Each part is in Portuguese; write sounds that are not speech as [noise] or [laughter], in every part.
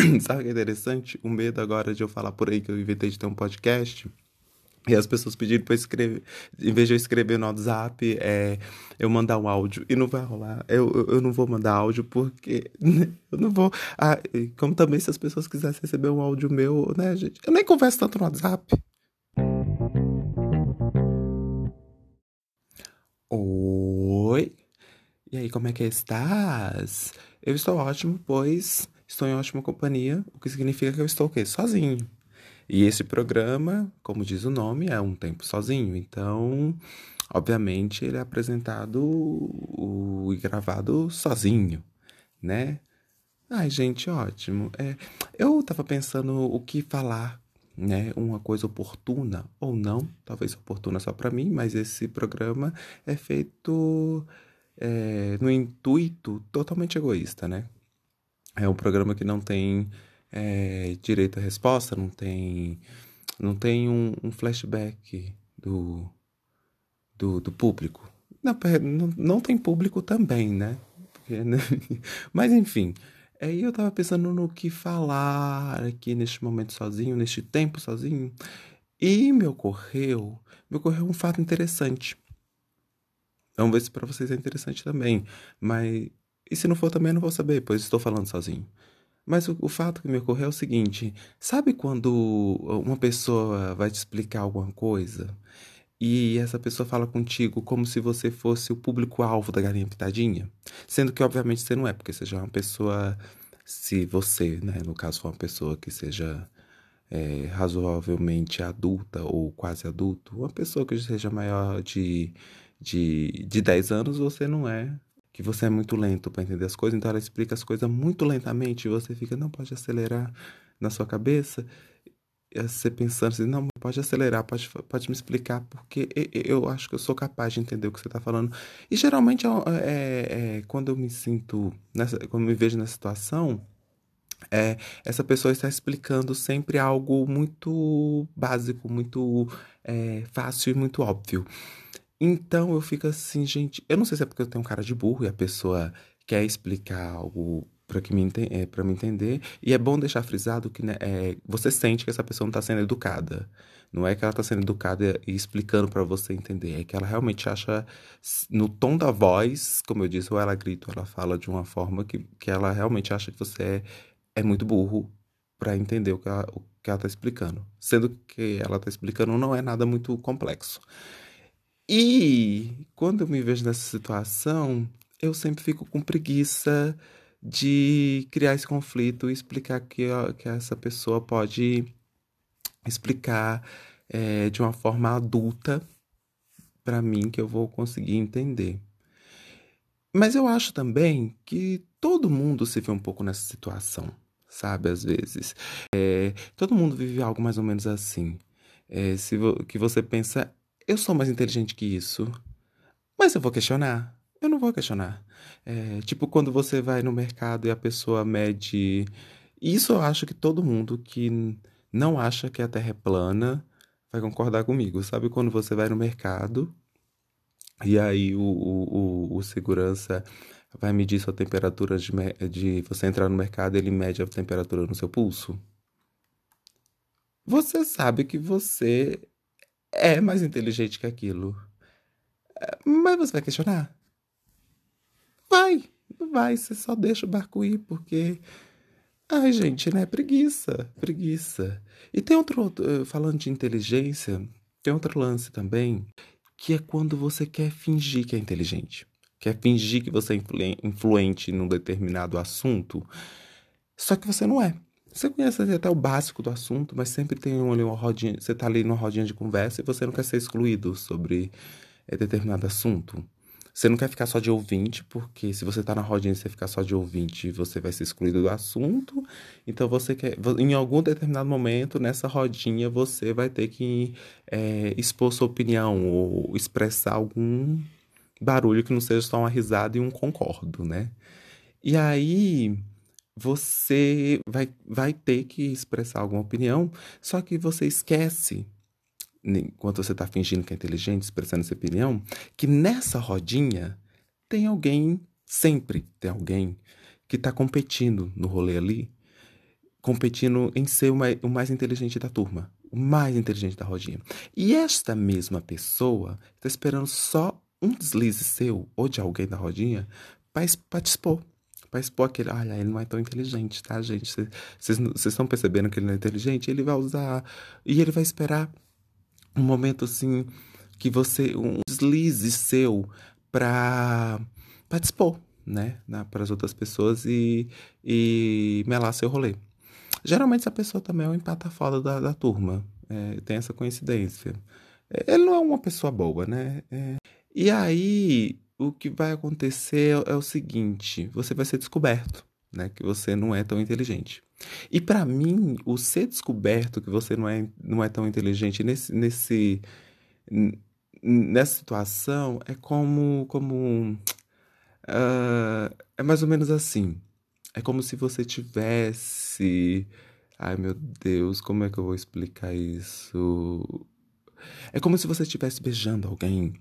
[clears throat] Sabe o que é interessante? O medo agora de eu falar por aí que eu inventei de ter um podcast. E as pessoas pediram para escrever, em vez de eu escrever no WhatsApp, é, eu mandar um áudio. E não vai rolar. Eu, eu, eu não vou mandar áudio porque [laughs] eu não vou. Ah, como também se as pessoas quisessem receber um áudio meu, né, gente? Eu nem converso tanto no WhatsApp. Oi? E aí, como é que estás? Eu estou ótimo, pois estou em ótima companhia, o que significa que eu estou o quê? Sozinho. E esse programa, como diz o nome, é um tempo sozinho. Então, obviamente, ele é apresentado e gravado sozinho, né? Ai, gente, ótimo. É, eu tava pensando o que falar, né? Uma coisa oportuna ou não, talvez oportuna só para mim, mas esse programa é feito é, no intuito totalmente egoísta, né? É um programa que não tem é, direito à resposta, não tem, não tem um, um flashback do, do, do público. Não, não, não, tem público também, né? Porque, né? [laughs] Mas enfim, aí eu tava pensando no que falar aqui neste momento sozinho, neste tempo sozinho, e me ocorreu, me ocorreu um fato interessante. Vamos ver se para vocês é interessante também, mas e se não for também não vou saber, pois estou falando sozinho. Mas o, o, fato que me ocorreu é o seguinte: sabe quando uma pessoa vai te explicar alguma coisa e essa pessoa fala contigo como se você fosse o público-alvo da galinha pitadinha? Sendo que, obviamente, você não é, porque você já é uma pessoa. Se você, né, no caso, for uma pessoa que seja é, razoavelmente adulta ou quase adulto, uma pessoa que seja maior de, de, de 10 anos, você não é que você é muito lento para entender as coisas, então ela explica as coisas muito lentamente e você fica, não pode acelerar na sua cabeça. Você pensando assim, não, pode acelerar, pode, pode me explicar, porque eu acho que eu sou capaz de entender o que você está falando. E geralmente, é, é, é, quando eu me sinto, nessa, quando me vejo nessa situação, é, essa pessoa está explicando sempre algo muito básico, muito é, fácil e muito óbvio. Então eu fico assim, gente. Eu não sei se é porque eu tenho um cara de burro e a pessoa quer explicar algo para que me é, para me entender. E é bom deixar frisado que né, é, você sente que essa pessoa não está sendo educada. Não é que ela está sendo educada e explicando para você entender. É que ela realmente acha, no tom da voz, como eu disse, ou ela grita ou ela fala de uma forma que, que ela realmente acha que você é, é muito burro para entender o que ela, o que ela está explicando. Sendo que ela está explicando não é nada muito complexo. E quando eu me vejo nessa situação, eu sempre fico com preguiça de criar esse conflito e explicar que, que essa pessoa pode explicar é, de uma forma adulta para mim que eu vou conseguir entender. Mas eu acho também que todo mundo se vê um pouco nessa situação, sabe? Às vezes. É, todo mundo vive algo mais ou menos assim. É, se vo que você pensa, eu sou mais inteligente que isso. Mas eu vou questionar. Eu não vou questionar. É, tipo, quando você vai no mercado e a pessoa mede. Isso eu acho que todo mundo que não acha que a Terra é plana vai concordar comigo. Sabe quando você vai no mercado e aí o, o, o, o segurança vai medir sua temperatura de, de você entrar no mercado, ele mede a temperatura no seu pulso? Você sabe que você é mais inteligente que aquilo. É, mas você vai questionar? Vai, vai, você só deixa o barco ir, porque. Ai, gente, né? Preguiça, preguiça. E tem outro, eh, falando de inteligência, tem outro lance também, que é quando você quer fingir que é inteligente. Quer fingir que você é influente num determinado assunto, só que você não é. Você conhece até o básico do assunto, mas sempre tem uma, uma rodinha. Você está ali numa rodinha de conversa e você não quer ser excluído sobre é, determinado assunto. Você não quer ficar só de ouvinte, porque se você está na rodinha e você ficar só de ouvinte, você vai ser excluído do assunto. Então você quer. Em algum determinado momento, nessa rodinha, você vai ter que é, expor sua opinião ou expressar algum barulho que não seja só uma risada e um concordo, né? E aí você vai, vai ter que expressar alguma opinião, só que você esquece, enquanto você está fingindo que é inteligente, expressando essa opinião, que nessa rodinha tem alguém, sempre tem alguém, que está competindo no rolê ali, competindo em ser o mais inteligente da turma, o mais inteligente da rodinha. E esta mesma pessoa está esperando só um deslize seu ou de alguém da rodinha para te expor. Para expor aquele, olha, ele não é tão inteligente, tá, gente? Vocês estão percebendo que ele não é inteligente? Ele vai usar. E ele vai esperar um momento assim que você. um deslize seu para te expor, né? Para as outras pessoas e, e melar seu rolê. Geralmente essa pessoa também é um empata foda da, da turma. É, tem essa coincidência. É, ele não é uma pessoa boa, né? É... E aí, o que vai acontecer é, é, o seguinte: você vai ser descoberto, né? Que você não é tão inteligente. E para mim, o ser descoberto que você não é, não é tão inteligente nesse, nesse, nessa situação é como. como uh, é mais ou menos assim. É como se você tivesse. Ai meu Deus, como é que eu vou explicar isso? É como se você estivesse beijando alguém.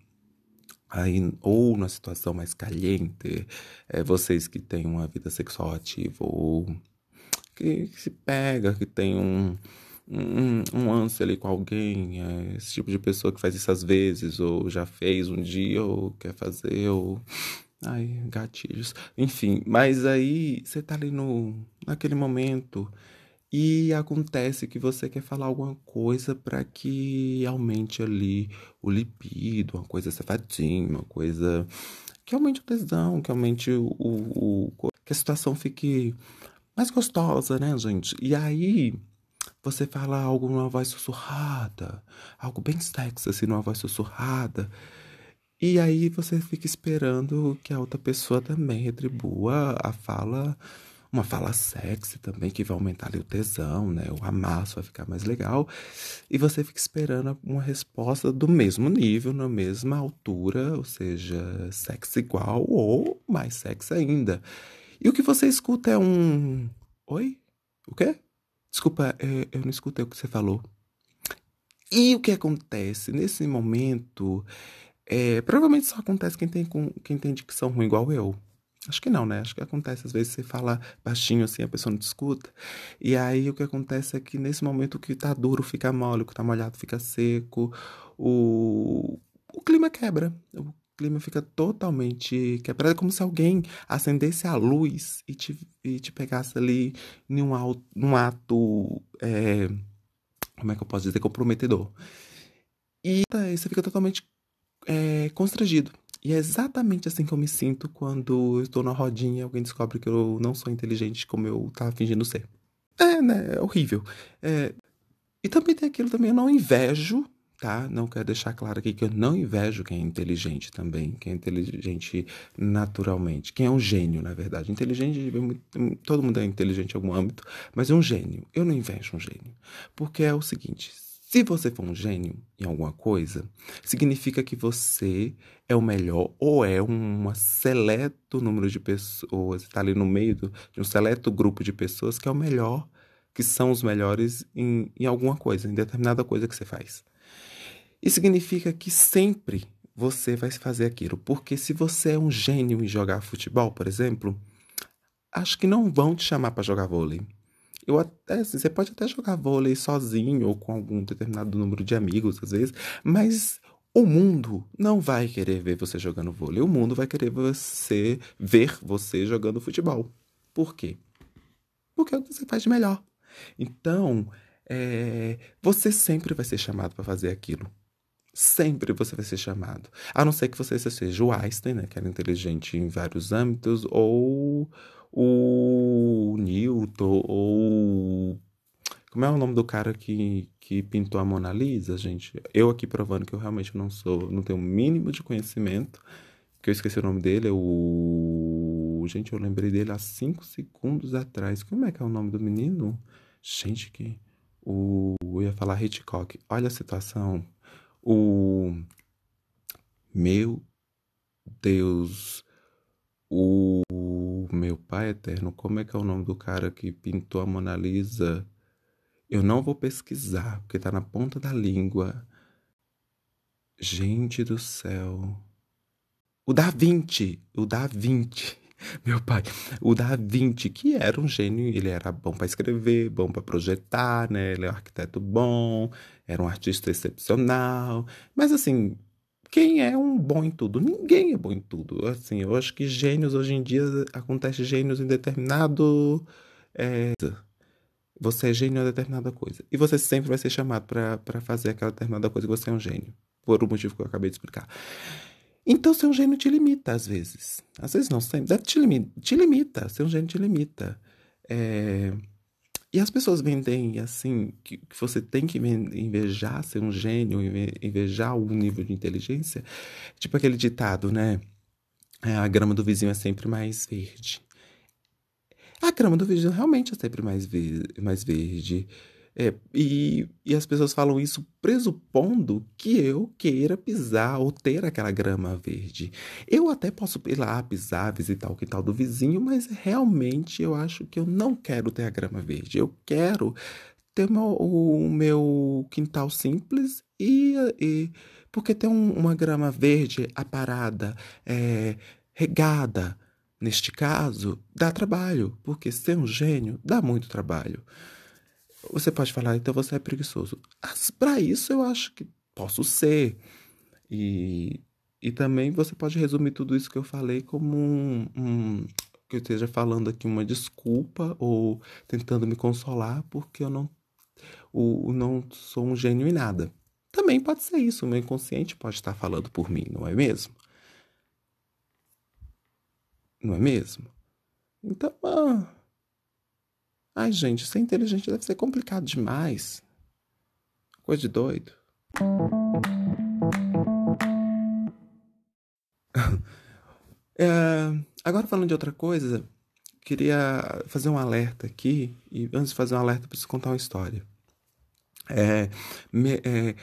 Aí, ou numa situação mais caliente, é, vocês que têm uma vida sexual ativa, ou que, que se pega, que tem um, um, um ânsia ali com alguém, é, esse tipo de pessoa que faz isso às vezes, ou já fez um dia, ou quer fazer, ou Ai, gatilhos. Enfim, mas aí você tá ali no, naquele momento e acontece que você quer falar alguma coisa para que aumente ali o libido, uma coisa safadinha, uma coisa que aumente o tesão, que aumente o, o, o que a situação fique mais gostosa, né, gente? E aí você fala algo numa voz sussurrada, algo bem sexy, assim, numa voz sussurrada. E aí você fica esperando que a outra pessoa também retribua a fala, uma fala sexy também, que vai aumentar ali o tesão, né? O amasso vai ficar mais legal. E você fica esperando uma resposta do mesmo nível, na mesma altura, ou seja, sexy igual ou mais sexy ainda. E o que você escuta é um. Oi? O quê? Desculpa, é, eu não escutei o que você falou. E o que acontece nesse momento é, provavelmente só acontece quem tem, com, quem tem dicção ruim igual eu. Acho que não, né? Acho que acontece. Às vezes você fala baixinho assim, a pessoa não te escuta. E aí o que acontece é que nesse momento o que tá duro fica mole, o que tá molhado fica seco, o, o clima quebra. O clima fica totalmente quebrado. É como se alguém acendesse a luz e te, e te pegasse ali num, num ato. É, como é que eu posso dizer? Comprometedor. E você fica totalmente é, constrangido. E é exatamente assim que eu me sinto quando eu estou na rodinha e alguém descobre que eu não sou inteligente como eu tava fingindo ser. É, né? É horrível. É... E também tem aquilo também, eu não invejo, tá? Não quero deixar claro aqui que eu não invejo quem é inteligente também, quem é inteligente naturalmente, quem é um gênio, na verdade. Inteligente, todo mundo é inteligente em algum âmbito, mas é um gênio. Eu não invejo um gênio. Porque é o seguinte, se você for um gênio em alguma coisa, significa que você é o melhor ou é um seleto número de pessoas, está ali no meio do, de um seleto grupo de pessoas que é o melhor, que são os melhores em, em alguma coisa, em determinada coisa que você faz. Isso significa que sempre você vai fazer aquilo, porque se você é um gênio em jogar futebol, por exemplo, acho que não vão te chamar para jogar vôlei eu até, assim, você pode até jogar vôlei sozinho ou com algum determinado número de amigos, às vezes, mas o mundo não vai querer ver você jogando vôlei. O mundo vai querer você ver você jogando futebol. Por quê? Porque é o que você faz de melhor. Então, é, você sempre vai ser chamado para fazer aquilo. Sempre você vai ser chamado. A não ser que você seja o Einstein, né, que era inteligente em vários âmbitos, ou o Newton ou como é o nome do cara que, que pintou a Mona Lisa, gente? Eu aqui provando que eu realmente não sou, não tenho o mínimo de conhecimento, que eu esqueci o nome dele, é o gente, eu lembrei dele há cinco segundos atrás. Como é que é o nome do menino? Gente, que o eu ia falar Hitchcock. Olha a situação. O meu Deus, o meu pai eterno, como é que é o nome do cara que pintou a Mona Lisa? Eu não vou pesquisar, porque tá na ponta da língua. Gente do céu. O Da Vinci, o Da Vinci. [laughs] Meu pai, o Da Vinci, que era um gênio, ele era bom para escrever, bom para projetar, né? Ele é um arquiteto bom, era um artista excepcional. Mas assim, quem é um bom em tudo? Ninguém é bom em tudo. Assim, eu acho que gênios hoje em dia acontece gênios em determinado é, você é gênio em determinada coisa. E você sempre vai ser chamado para fazer aquela determinada coisa que você é um gênio. Por o motivo que eu acabei de explicar. Então, ser um gênio te limita, às vezes. Às vezes não, sempre. Te limita. Te limita. Ser um gênio te limita. É... E as pessoas vendem assim, que, que você tem que invejar ser um gênio, invejar algum nível de inteligência. Tipo aquele ditado, né? É, a grama do vizinho é sempre mais verde. A grama do vizinho realmente é sempre mais, ve mais verde. É, e, e as pessoas falam isso pressupondo que eu queira pisar ou ter aquela grama verde. Eu até posso ir lá pisar, visitar o quintal do vizinho, mas realmente eu acho que eu não quero ter a grama verde. Eu quero ter o meu, o meu quintal simples e, e porque ter um, uma grama verde aparada, é, regada, neste caso, dá trabalho, porque ser um gênio dá muito trabalho. Você pode falar, então você é preguiçoso. Para isso eu acho que posso ser. E, e também você pode resumir tudo isso que eu falei como um, um que eu esteja falando aqui uma desculpa ou tentando me consolar porque eu não, o, não sou um gênio em nada. Também pode ser isso, o meu inconsciente pode estar falando por mim, não é mesmo? Não é mesmo? Então, ah, Ai, gente, ser inteligente deve ser complicado demais. Coisa de doido. [laughs] é, agora falando de outra coisa, queria fazer um alerta aqui. E antes de fazer um alerta, preciso contar uma história. É, me, é,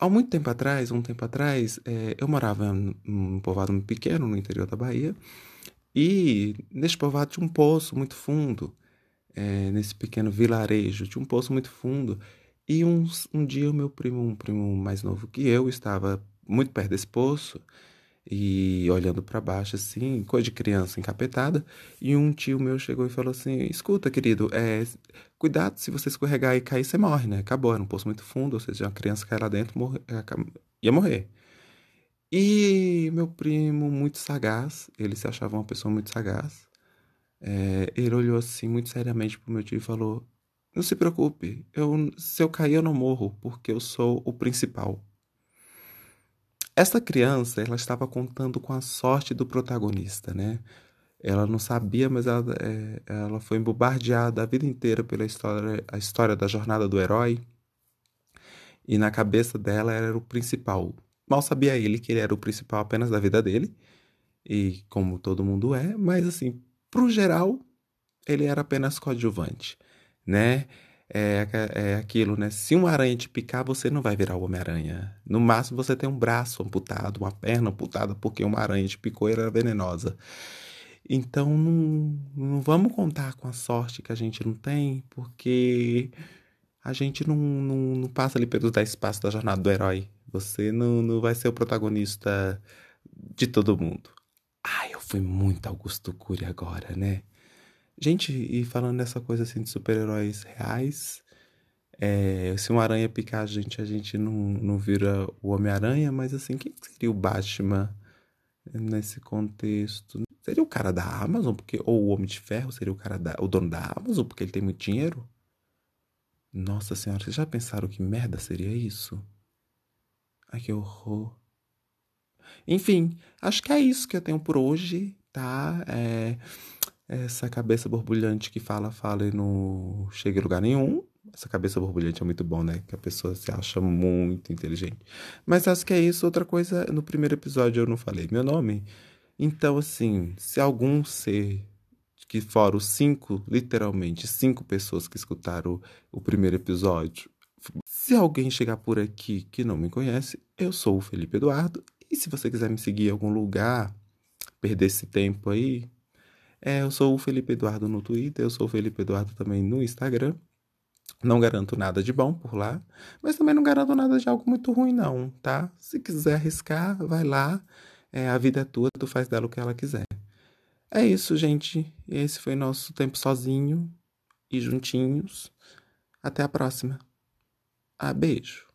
há muito tempo atrás, um tempo atrás, é, eu morava num povoado pequeno no interior da Bahia. E neste povoado tinha um poço muito fundo é, nesse pequeno vilarejo. Tinha um poço muito fundo. E um, um dia o meu primo, um primo mais novo que eu, estava muito perto desse poço e olhando para baixo assim, coisa de criança encapetada, e um tio meu chegou e falou assim: "Escuta, querido, é, cuidado se você escorregar e cair, você morre, né? Acabou, era um poço muito fundo, ou seja, uma criança cair lá dentro, morre, ia morrer". E meu primo, muito sagaz, ele se achava uma pessoa muito sagaz, é, ele olhou assim muito seriamente pro meu tio e falou: Não se preocupe, eu, se eu cair eu não morro, porque eu sou o principal. Essa criança, ela estava contando com a sorte do protagonista, né? Ela não sabia, mas ela, é, ela foi bombardeada a vida inteira pela história, a história da jornada do herói. E na cabeça dela era o principal. Mal sabia ele que ele era o principal apenas da vida dele. E como todo mundo é, mas assim, Pro geral, ele era apenas coadjuvante, né? É, é aquilo, né? Se uma aranha te picar, você não vai virar o Homem-Aranha. No máximo, você tem um braço amputado, uma perna amputada, porque uma aranha te picou e era venenosa. Então, não, não vamos contar com a sorte que a gente não tem, porque a gente não, não, não passa ali pelos 10 passos da jornada do herói. Você não, não vai ser o protagonista de todo mundo. Ai, eu fui muito Augusto Cury agora, né? Gente, e falando dessa coisa assim de super-heróis reais, é, se uma aranha picar a gente, a gente não, não vira o Homem-Aranha, mas assim, quem seria o Batman nesse contexto? Seria o cara da Amazon, porque, ou o Homem de Ferro seria o cara da, o dono da Amazon, porque ele tem muito dinheiro? Nossa senhora, vocês já pensaram que merda seria isso? Ai, que horror. Enfim, acho que é isso que eu tenho por hoje, tá? É, essa cabeça borbulhante que fala, fala e não chega em lugar nenhum. Essa cabeça borbulhante é muito bom, né? Que a pessoa se acha muito inteligente. Mas acho que é isso. Outra coisa, no primeiro episódio eu não falei meu nome. Então, assim, se algum ser que fora os cinco, literalmente, cinco pessoas que escutaram o, o primeiro episódio, se alguém chegar por aqui que não me conhece, eu sou o Felipe Eduardo e se você quiser me seguir em algum lugar, perder esse tempo aí, é, eu sou o Felipe Eduardo no Twitter, eu sou o Felipe Eduardo também no Instagram. Não garanto nada de bom por lá, mas também não garanto nada de algo muito ruim, não, tá? Se quiser arriscar, vai lá. É, a vida é tua, tu faz dela o que ela quiser. É isso, gente. Esse foi nosso tempo sozinho e juntinhos. Até a próxima. Ah, beijo.